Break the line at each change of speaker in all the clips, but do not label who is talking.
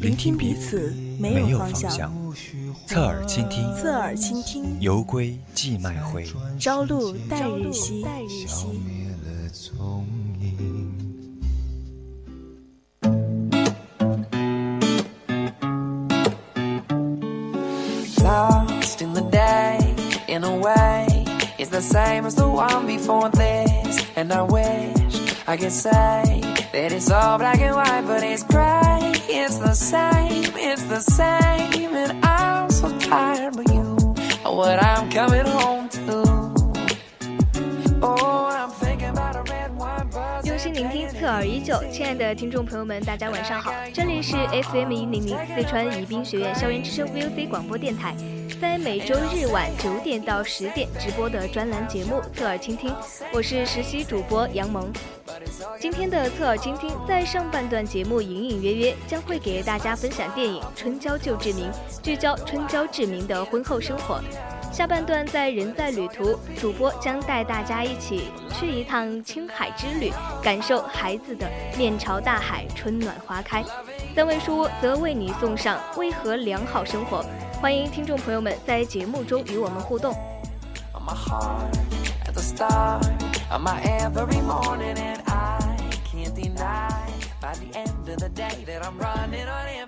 聆听彼此没有方向。
侧耳倾听，
侧耳倾听。
犹归寄麦回，
朝露待日晞。
消灭了踪影。
Lost in the day, in a way, it's the same as the one before this. And I wish I could say that it's all black and white, but it's gray.
用心聆听侧耳依旧亲爱的听众朋友们大家晚上好。这里是 fm 一零零四川宜宾学院校园之声 voc 广播电台在每周日晚九点到十点直播的专栏节目侧耳倾听我是实习主播杨萌。今天的侧耳倾听，在上半段节目隐隐约约将会给大家分享电影《春娇救志明》，聚焦春娇志明的婚后生活。下半段在人在旅途，主播将带大家一起去一趟青海之旅，感受孩子的面朝大海，春暖花开。三位叔则为你送上为何良好生活，欢迎听众朋友们在节目中与我们互动。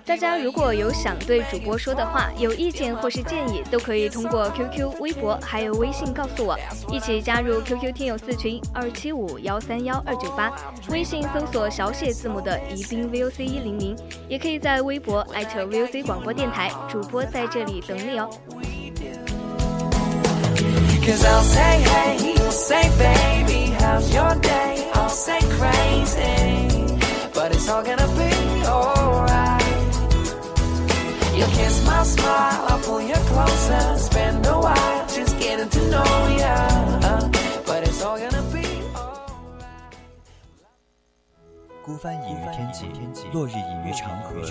大家如果有想对主播说的话，有意见或是建议，都可以通过 QQ、微博还有微信告诉我，一起加入 QQ 听友四群二七五幺三幺二九八，微信搜索小写字母的宜宾 VOC 一零零，也可以在微博艾特 VOC 广播电台，主播在这里等你哦。
You'll say, baby, how's your day? I'll say crazy, but it's all gonna be alright. You'll kiss my smile, I'll pull you closer, spend a while just getting to know ya. But it's all gonna be alright.
孤帆隐于天际，落日隐于长河，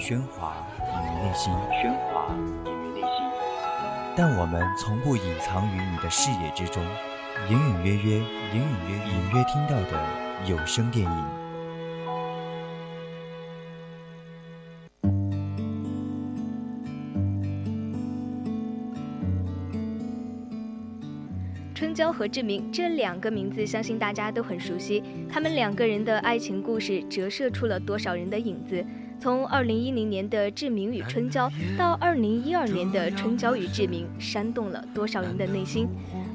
喧哗隐于内心，喧哗隐于内心。但我们从不隐藏于你的视野之中，隐隐约约，隐隐约隐约听到的有声电影。
春娇和志明这两个名字，相信大家都很熟悉。他们两个人的爱情故事折射出了多少人的影子？从2010年的《志明与春娇》到2012年的《春娇与志明》，煽动了多少人的内心？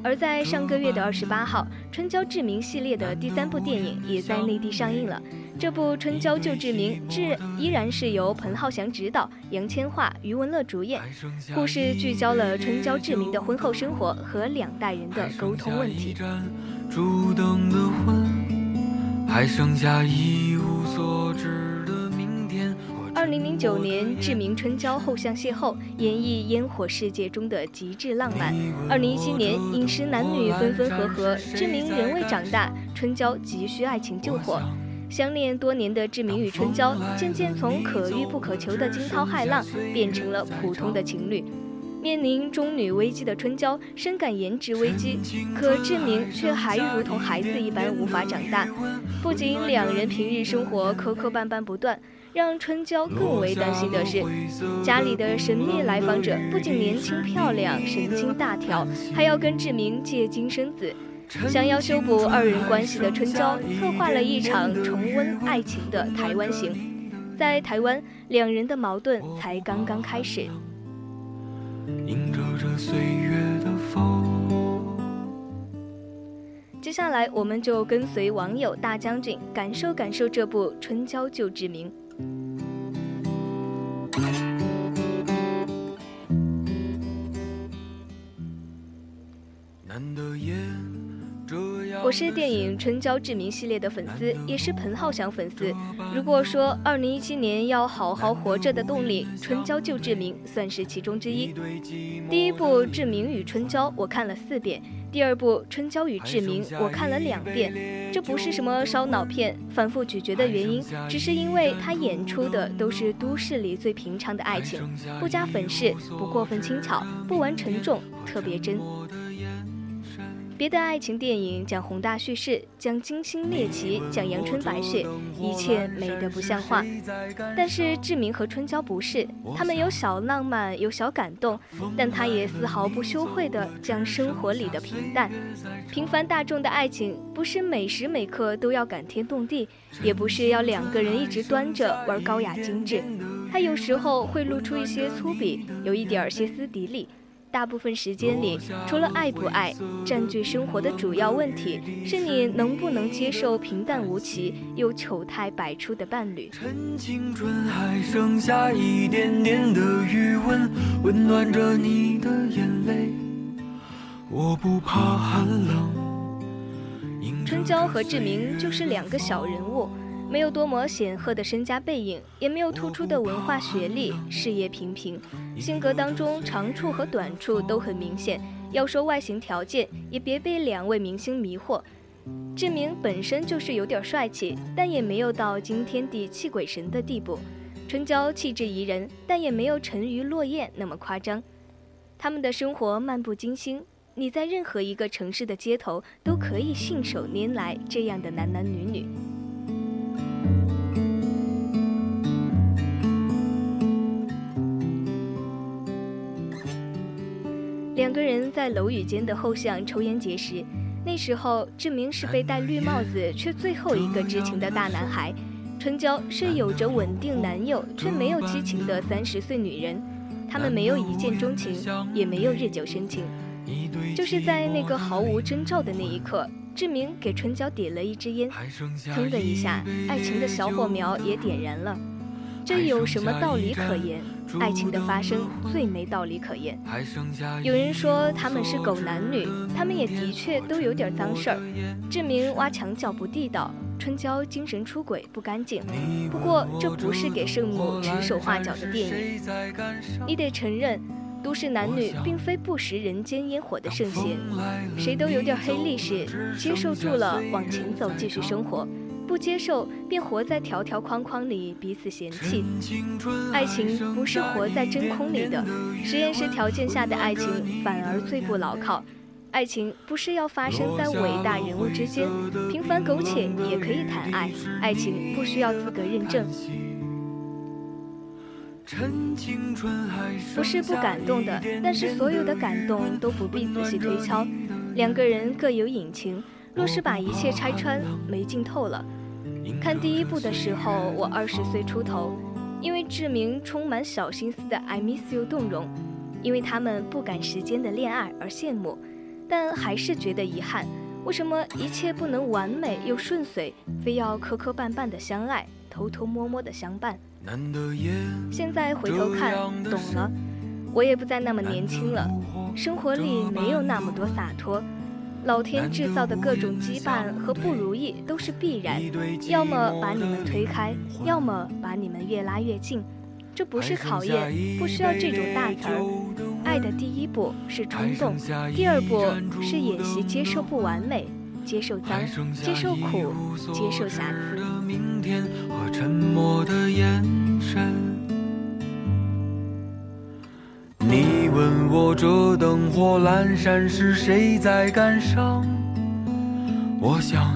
而在上个月的二十八号，《春娇志明》系列的第三部电影也在内地上映了。这部《春娇救志明》志依然是由彭浩翔执导，杨千嬅、余文乐主演。故事聚焦了春娇志明的婚后生活和两代人的沟通问题。
还剩下一无所知。
二零零九年，志明春娇后巷邂逅，演绎烟火世界中的极致浪漫。二零一七年，饮食男女分分合合，志明仍未长大，春娇急需爱情救火。相恋多年的志明与春娇，渐渐从可遇不可求的惊涛骇浪，变成了普通的情侣。面临中女危机的春娇深感颜值危机，可志明却还如同孩子一般无法长大。不仅两人平日生活磕磕绊绊不断，让春娇更为担心的是，家里的神秘来访者不仅年轻漂亮、神经大条，还要跟志明借精生子。想要修补二人关系的春娇，策划了一场重温爱情的台湾行。在台湾，两人的矛盾才刚刚开始。
迎着这岁月的风。
接下来，我们就跟随网友大将军，感受感受这部《春娇救志明》。
难得
夜是电影《春娇志明》系列的粉丝，也是彭浩翔粉丝。如果说2017年要好好活着的动力，《春娇救志明》算是其中之一。第一部《志明与春娇》我看了四遍，第二部《春娇与志明》我看了两遍。这不是什么烧脑片，反复咀嚼的原因，只是因为他演出的都是都市里最平常的爱情，不加粉饰，不过分轻巧，不玩沉重，特别真。别的爱情电影讲宏大叙事，讲惊心猎奇，讲阳春白雪，一切美得不像话。但是志明和春娇不是，他们有小浪漫，有小感动，但他也丝毫不羞愧地将生活里的平淡。平凡大众的爱情，不是每时每刻都要感天动地，也不是要两个人一直端着玩高雅精致。他有时候会露出一些粗鄙，有一点歇斯底里。大部分时间里，除了爱不爱，占据生活的主要问题是你能不能接受平淡无奇又丑态百出的伴侣。
趁青春还剩下一点点的余温，温暖着你的眼泪。我不怕寒冷。
春娇和志明就是两个小人物。没有多么显赫的身家背影，也没有突出的文化学历，事业平平，性格当中长处和短处都很明显。要说外形条件，也别被两位明星迷惑。志明本身就是有点帅气，但也没有到惊天地泣鬼神的地步。春娇气质宜人，但也没有沉鱼落雁那么夸张。他们的生活漫不经心，你在任何一个城市的街头都可以信手拈来这样的男男女女。两个人在楼宇间的后巷抽烟结识，那时候志明是被戴绿帽子却最后一个知情的大男孩，春娇是有着稳定男友却没有激情的三十岁女人，他们没有一见钟情，也没有日久生情，就是在那个毫无征兆的那一刻，志明给春娇点了一支烟，砰的一下，爱情的小火苗也点燃了，这有什么道理可言？爱情的发生最没道理可言。有人说他们是狗男女，他们也的确都有点脏事儿。志明挖墙脚不地道，春娇精神出轨不干净。不过这不是给圣母指手画脚的电影。你得承认，都市男女并非不食人间烟火的圣贤，谁都有点黑历史，接受住了往前走，继续生活。不接受，便活在条条框框里，彼此嫌弃。爱情不是活在真空里的，实验室条件下的爱情反而最不牢靠。爱情不是要发生在伟大人物之间，平凡苟且也可以谈爱。爱情不需要资格认证。不是不感动的，但是所有的感动都不必仔细推敲。两个人各有隐情，若是把一切拆穿，没劲透了。看第一部的时候，我二十岁出头，因为志明充满小心思的 I miss you 动容，因为他们不赶时间的恋爱而羡慕，但还是觉得遗憾。为什么一切不能完美又顺遂，非要磕磕绊绊的相爱，偷偷摸摸的相伴？现在回头看，懂了，我也不再那么年轻了，生活里没有那么多洒脱。老天制造的各种羁绊和不如意都是必然，要么把你们推开，要么把你们越拉越近。这不是考验，不需要这种大词儿。爱的第一步是冲动，第二步是演习接受不完美，接受脏，接受苦，接受瑕疵。
问我这灯火阑珊是谁在感伤？我想，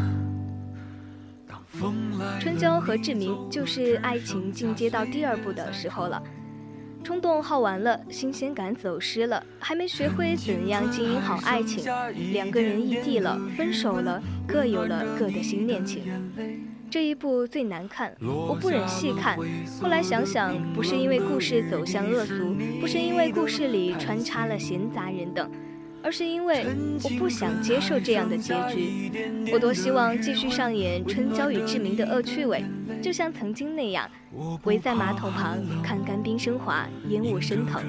春娇和志明就是爱情进阶到第二步的时候了，冲动耗完了，新鲜感走失了，还没学会怎样经营好爱情，两个人异地了，分手了，各有了各的新恋情。这一部最难看，我不忍细看。后来想想，不是因为故事走向恶俗，不是因为故事里穿插了闲杂人等，而是因为我不想接受这样的结局。我多希望继续上演春娇与志明的恶趣味，就像曾经那样，围在马桶旁看干冰升华，烟雾升腾。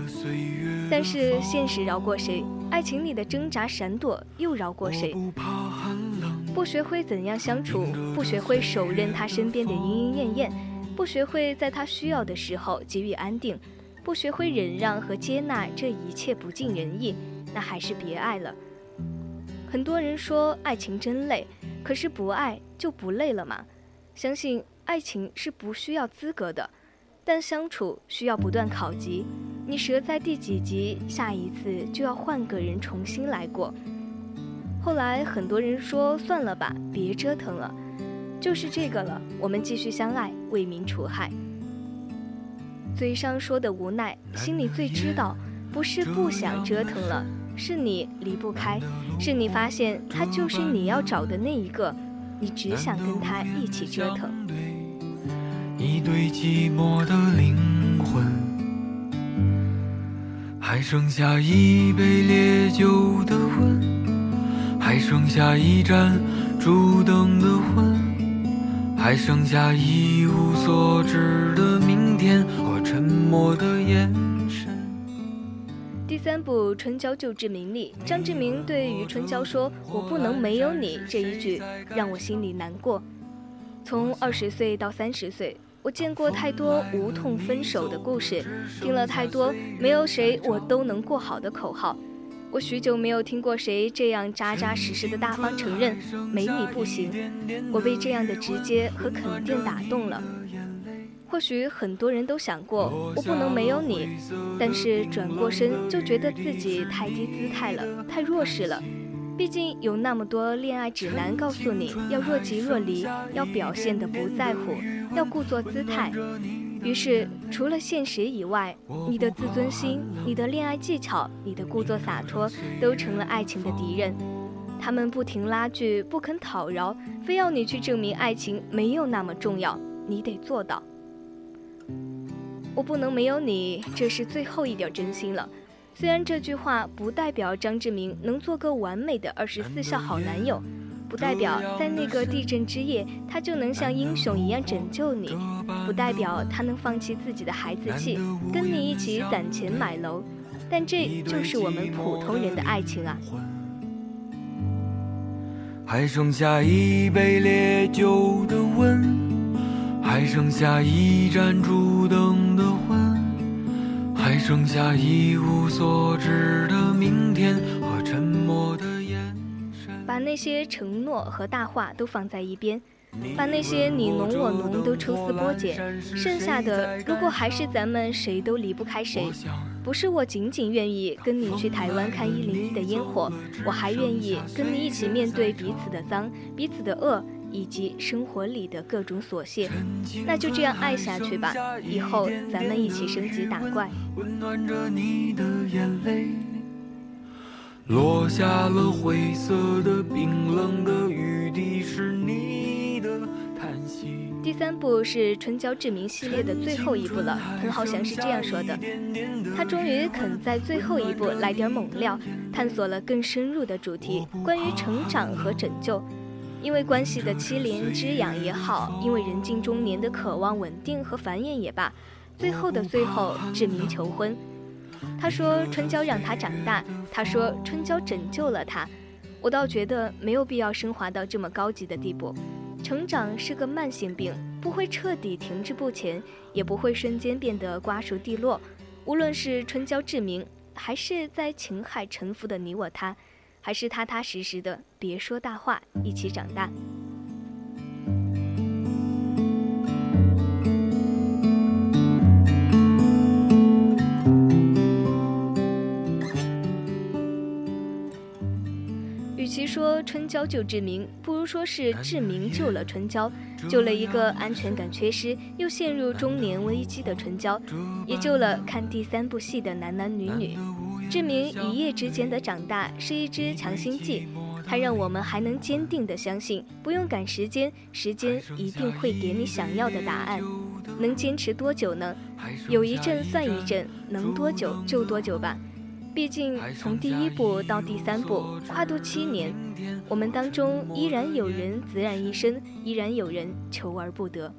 但是现实饶过谁？爱情里的挣扎闪躲又饶过谁？不学会怎样相处，不学会手刃他身边的莺莺燕燕，不学会在他需要的时候给予安定，不学会忍让和接纳这一切不尽人意，那还是别爱了。很多人说爱情真累，可是不爱就不累了吗？相信爱情是不需要资格的，但相处需要不断考级。你折在第几级，下一次就要换个人重新来过。后来很多人说算了吧，别折腾了，就是这个了。我们继续相爱，为民除害。嘴上说的无奈，心里最知道，不是不想折腾了，是你离不开，是你发现他就是你要找的那一个，你只想跟他一起折腾。
一对寂寞的灵魂，还剩下一杯烈酒的温。还剩下一盏烛灯的魂，还剩下一无所知的明天和沉默的眼神。
第三部《春娇救志明》里，张志明对于春娇说：“我不能没有你。”这一句让我心里难过。从二十岁到三十岁，我见过太多无痛分手的故事，听了太多没有谁我都能过好的口号。我许久没有听过谁这样扎扎实实的大方承认没你不行，我被这样的直接和肯定打动了。或许很多人都想过我不能没有你，但是转过身就觉得自己太低姿态了，太弱势了。毕竟有那么多恋爱指南告诉你要若即若离，要表现的不在乎，要故作姿态。于是，除了现实以外，你的自尊心、你的恋爱技巧、你的故作洒脱，都成了爱情的敌人。他们不停拉锯，不肯讨饶，非要你去证明爱情没有那么重要。你得做到。我不能没有你，这是最后一点真心了。虽然这句话不代表张志明能做个完美的二十四孝好男友。不代表在那个地震之夜，他就能像英雄一样拯救你；不代表他能放弃自己的孩子气，跟你一起攒钱买楼。但这就是我们普通人的爱情啊！
还剩下一杯烈酒的温，还剩下一盏烛灯的昏，还剩下一无所知的明天。
把那些承诺和大话都放在一边，把那些你侬我侬都抽丝剥茧，剩下的如果还是咱们谁都离不开谁，不是我仅仅愿意跟你去台湾看一零一的烟火，我还愿意跟你一起面对彼此的脏、彼此的恶，以及生活里的各种琐屑，那就这样爱下去吧，以后咱们一起升级打怪。
温暖着你的眼泪。落下了灰色的冰冷的雨滴，是你的叹息。
第三部是春娇志明系列的最后一部了，彭浩翔是这样说的：他终于肯在最后一部来点猛料，探索了更深入的主题，关于成长和拯救。因为关系的凄怜滋养也好，因为人近中年的渴望稳定和繁衍也罢，最后的最后，志明求婚。他说：“春娇让他长大。”他说：“春娇拯救了他。”我倒觉得没有必要升华到这么高级的地步。成长是个慢性病，不会彻底停滞不前，也不会瞬间变得瓜熟蒂落。无论是春娇志明，还是在情海沉浮的你我他，还是踏踏实实的别说大话，一起长大。春娇救志明，不如说是志明救了春娇，救了一个安全感缺失又陷入中年危机的春娇，也救了看第三部戏的男男女女。志明一夜之间的长大是一支强心剂，它让我们还能坚定的相信，不用赶时间，时间一定会给你想要的答案。能坚持多久呢？有一阵算一阵，能多久就多久吧。毕竟从第一部到第三部，跨度七年，我们当中依然有人孑然一身，依然有人求而不得。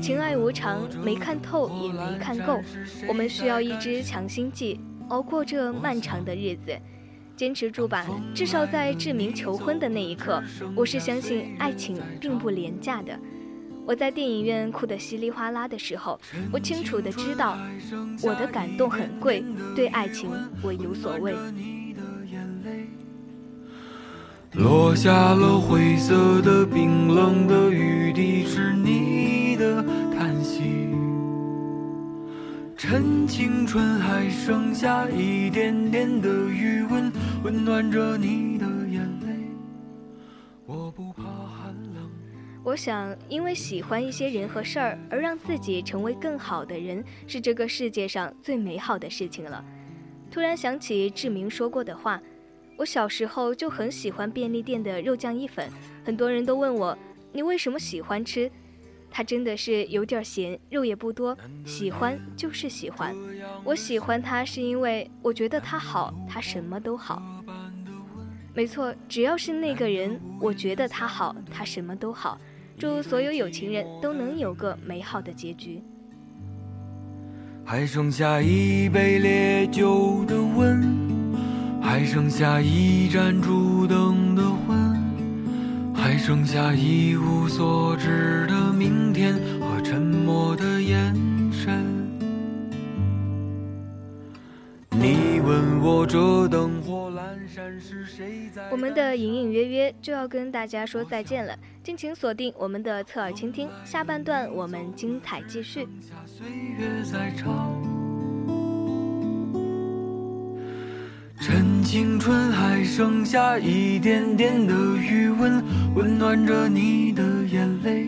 情爱无常，没看透也没看够，我们需要一支强心剂，熬过这漫长的日子。坚持住吧，至少在志明求婚的那一刻，我是相信爱情并不廉价的。我在电影院哭得稀里哗啦的时候，我清楚的知道，我的感动很贵，对爱情我有所谓。
落下了灰色的冰冷的雨滴，是你的叹息。趁青春还剩下一点点的余温，温暖着你的
想，因为喜欢一些人和事儿而让自己成为更好的人，是这个世界上最美好的事情了。突然想起志明说过的话，我小时候就很喜欢便利店的肉酱意粉，很多人都问我，你为什么喜欢吃？它真的是有点咸，肉也不多，喜欢就是喜欢。我喜欢它是因为我觉得它好，它什么都好。没错，只要是那个人，我觉得他好，他什么都好。祝所有有情人都能有个美好的结局。
还剩下一杯烈酒的温，还剩下一盏烛灯的昏。还剩下一无所知的明天和沉默的眼神。你问我这灯火阑珊是谁在？
我们的隐隐约约就要跟大家说再见了，敬请锁定我们的侧耳倾听，下半段我们精彩继续。
趁青春还剩下一点点的余温，温暖着你的眼泪。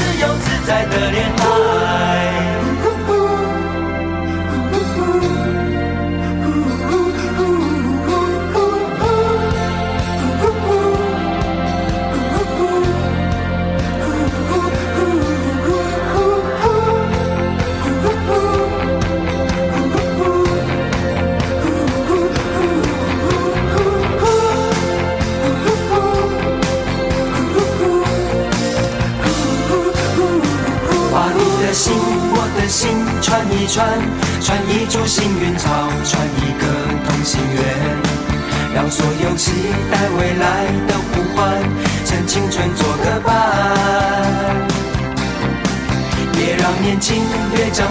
自由自在的恋爱。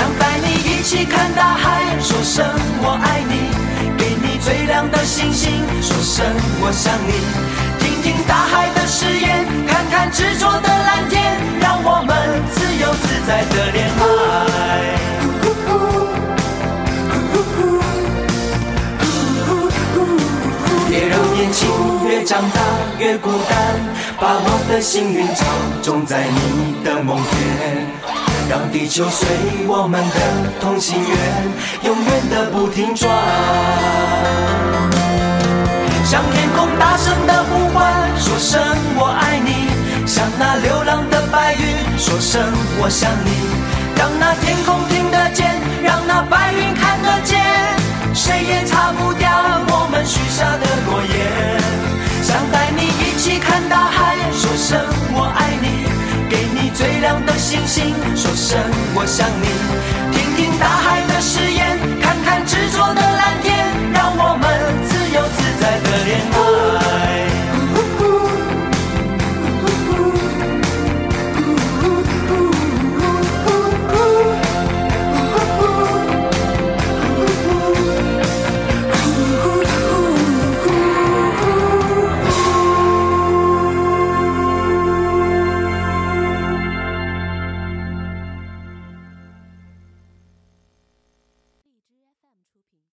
想带你一起看大海，说声我爱你；给你最亮的星星，说声我想你。听听大海的誓言，看看执着的蓝天，让我们自由。自在的恋爱。别让年轻越长大越孤单，把我的幸运草种在你的梦田，让地球随我们的同心圆，永远的不停转。向天空大声的呼唤，说声我爱你；向那流浪的白云说声我想你。让那天空听得见，让那白云看得见，谁也擦不掉我们许下的诺言。想带你一起看大海，说声我；亮的星星说声我想你。听听大海的誓